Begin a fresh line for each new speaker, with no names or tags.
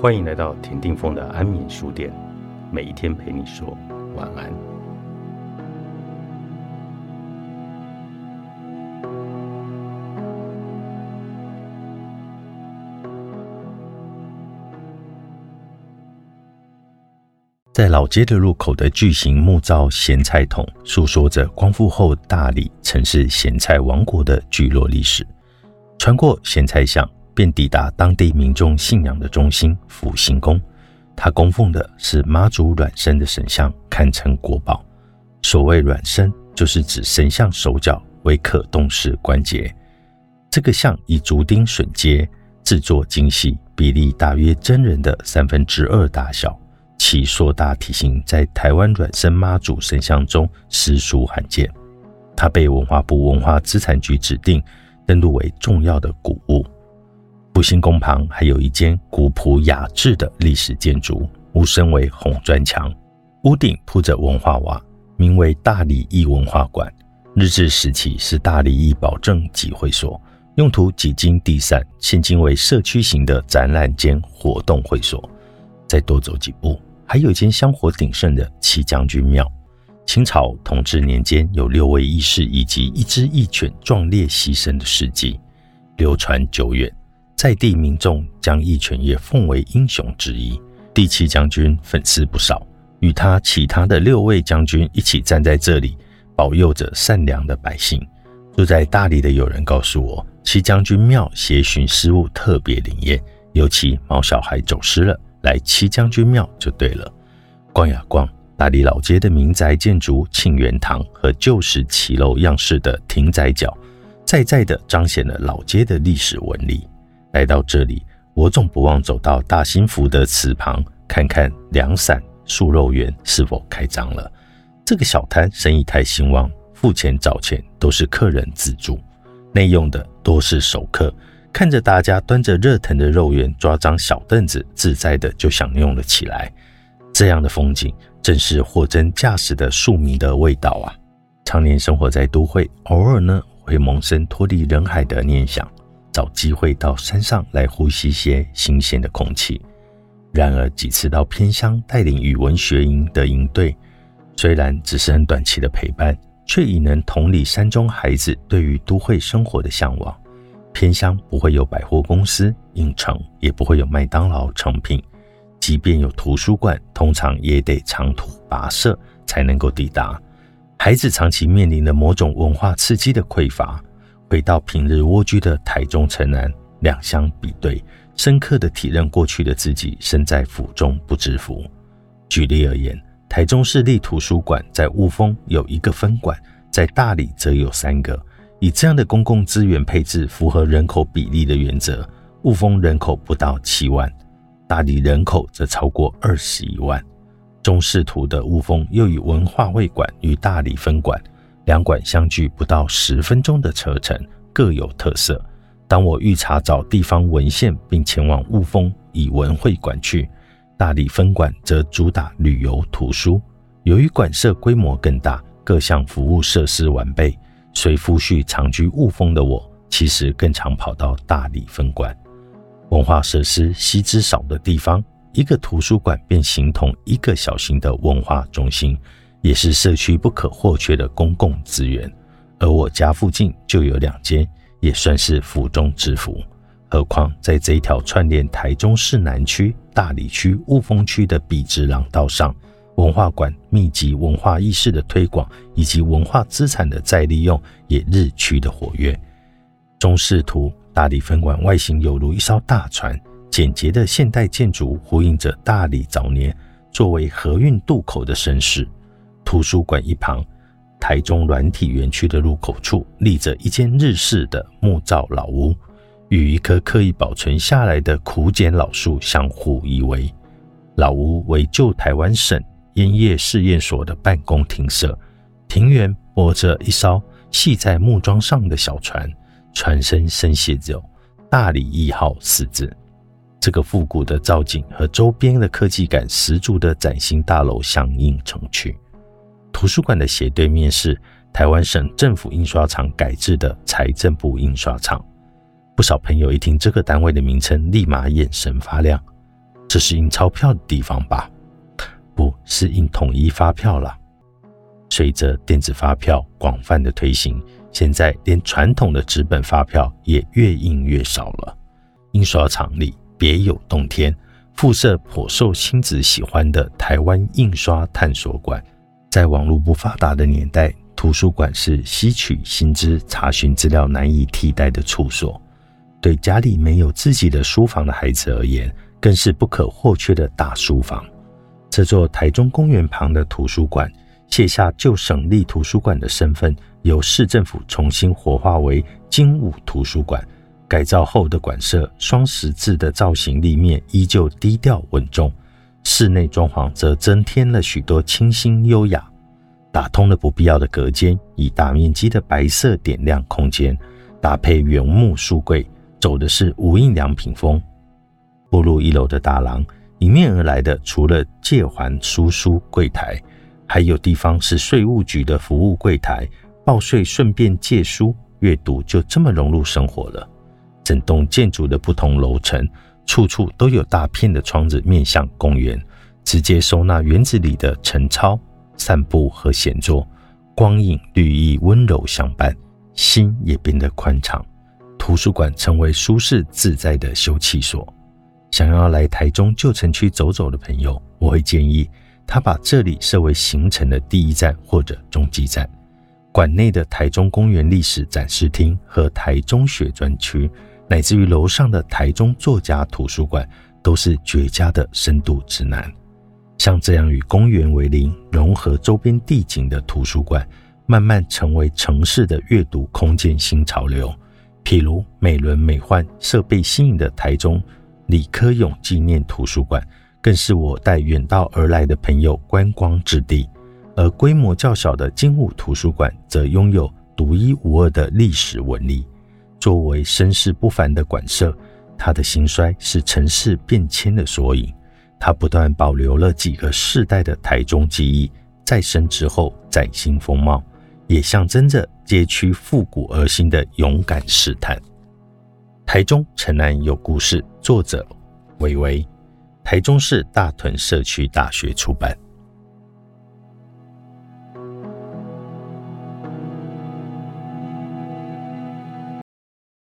欢迎来到田定峰的安眠书店，每一天陪你说晚安。在老街的入口的巨型木造咸菜桶，诉说着光复后大理曾是咸菜王国的聚落历史。穿过咸菜巷。便抵达当地民众信仰的中心福兴宫，他供奉的是妈祖软身的神像，堪称国宝。所谓软身，就是指神像手脚为可动式关节。这个像以竹钉榫接，制作精细，比例大约真人的三分之二大小，其硕大体型在台湾软身妈祖神像中实属罕见。它被文化部文化资产局指定登录为重要的古物。福兴宫旁还有一间古朴雅致的历史建筑，屋身为红砖墙，屋顶铺着文化瓦，名为大理义文化馆。日治时期是大理义保证集会所，用途几经地散，现今为社区型的展览间活动会所。再多走几步，还有一间香火鼎盛的七将军庙。清朝同治年间有六位义士以及一只义犬壮烈牺牲的事迹，流传久远。在地民众将义犬也奉为英雄之一。第七将军粉丝不少，与他其他的六位将军一起站在这里，保佑着善良的百姓。住在大理的友人告诉我，七将军庙协寻失物特别灵验，尤其毛小孩走失了，来七将军庙就对了。逛呀逛，大理老街的民宅建筑庆元堂和旧时骑楼样式的亭仔角，在在的彰显了老街的历史纹理。来到这里，我总不忘走到大兴福的祠旁，看看凉伞素肉园是否开张了。这个小摊生意太兴旺，付钱找钱都是客人自助，内用的多是熟客。看着大家端着热腾的肉圆，抓张小凳子，自在的就享用了起来。这样的风景，正是货真价实的庶民的味道啊！常年生活在都会，偶尔呢会萌生脱离人海的念想。找机会到山上来呼吸些新鲜的空气。然而几次到偏乡带领语文学营的营队，虽然只是很短期的陪伴，却已能同理山中孩子对于都会生活的向往。偏乡不会有百货公司、影城，也不会有麦当劳成品。即便有图书馆，通常也得长途跋涉才能够抵达。孩子长期面临的某种文化刺激的匮乏。回到平日蜗居的台中城南，两相比对，深刻的体认过去的自己身在府中不知福。举例而言，台中市立图书馆在雾峰有一个分馆，在大理则有三个。以这样的公共资源配置符合人口比例的原则，雾峰人口不到七万，大理人口则超过二十一万。中视图的雾峰又以文化会馆与大理分馆。两馆相距不到十分钟的车程，各有特色。当我欲查找地方文献，并前往雾峰以文会馆去，大理分馆则主打旅游图书。由于馆舍规模更大，各项服务设施完备，随夫婿长居雾峰的我，其实更常跑到大理分馆。文化设施稀之少的地方，一个图书馆便形同一个小型的文化中心。也是社区不可或缺的公共资源，而我家附近就有两间，也算是福中之福。何况在这一条串联台中市南区、大理区、雾峰区的笔直廊道上，文化馆密集文化意识的推广以及文化资产的再利用也日趋的活跃。中视图大理分馆外形犹如一艘大船，简洁的现代建筑呼应着大理早年作为河运渡口的身世。图书馆一旁，台中软体园区的入口处立着一间日式的木造老屋，与一棵刻意保存下来的苦简老树相互依偎。老屋为旧台湾省烟叶试验所的办公厅舍，庭园泊着一艘系在木桩上的小船，船身深写着“大理一号”四字。这个复古的造景和周边的科技感十足的崭新大楼相映成趣。图书馆的斜对面是台湾省政府印刷厂改制的财政部印刷厂。不少朋友一听这个单位的名称，立马眼神发亮。这是印钞票的地方吧？不是印统一发票了。随着电子发票广泛的推行，现在连传统的纸本发票也越印越少了。印刷厂里别有洞天，附设颇受亲子喜欢的台湾印刷探索馆。在网络不发达的年代，图书馆是吸取新知、查询资料难以替代的处所。对家里没有自己的书房的孩子而言，更是不可或缺的大书房。这座台中公园旁的图书馆。卸下旧省立图书馆的身份，由市政府重新活化为精武图书馆。改造后的馆舍，双十字的造型立面依旧低调稳重，室内装潢则增添了许多清新优雅。打通了不必要的隔间，以大面积的白色点亮空间，搭配原木书柜，走的是无印良品风。步入一楼的大廊，迎面而来的除了借还书书柜台。还有地方是税务局的服务柜台，报税顺便借书阅读，就这么融入生活了。整栋建筑的不同楼层，处处都有大片的窗子面向公园，直接收纳园子里的晨操、散步和闲坐，光影绿意温柔相伴，心也变得宽敞。图书馆成为舒适自在的休憩所。想要来台中旧城区走走的朋友，我会建议。他把这里设为行程的第一站或者终极站。馆内的台中公园历史展示厅和台中学专区，乃至于楼上的台中作家图书馆，都是绝佳的深度指南。像这样与公园为邻、融合周边地景的图书馆，慢慢成为城市的阅读空间新潮流。譬如美轮美奂、设备新颖的台中李科勇纪念图书馆。更是我带远道而来的朋友观光之地，而规模较小的金武图书馆则拥有独一无二的历史纹理。作为身世不凡的馆舍，它的兴衰是城市变迁的缩影。它不断保留了几个世代的台中记忆，再生之后崭新风貌，也象征着街区复古而新的勇敢试探。台中城南有故事，作者维维。台中市大屯社区大学出版。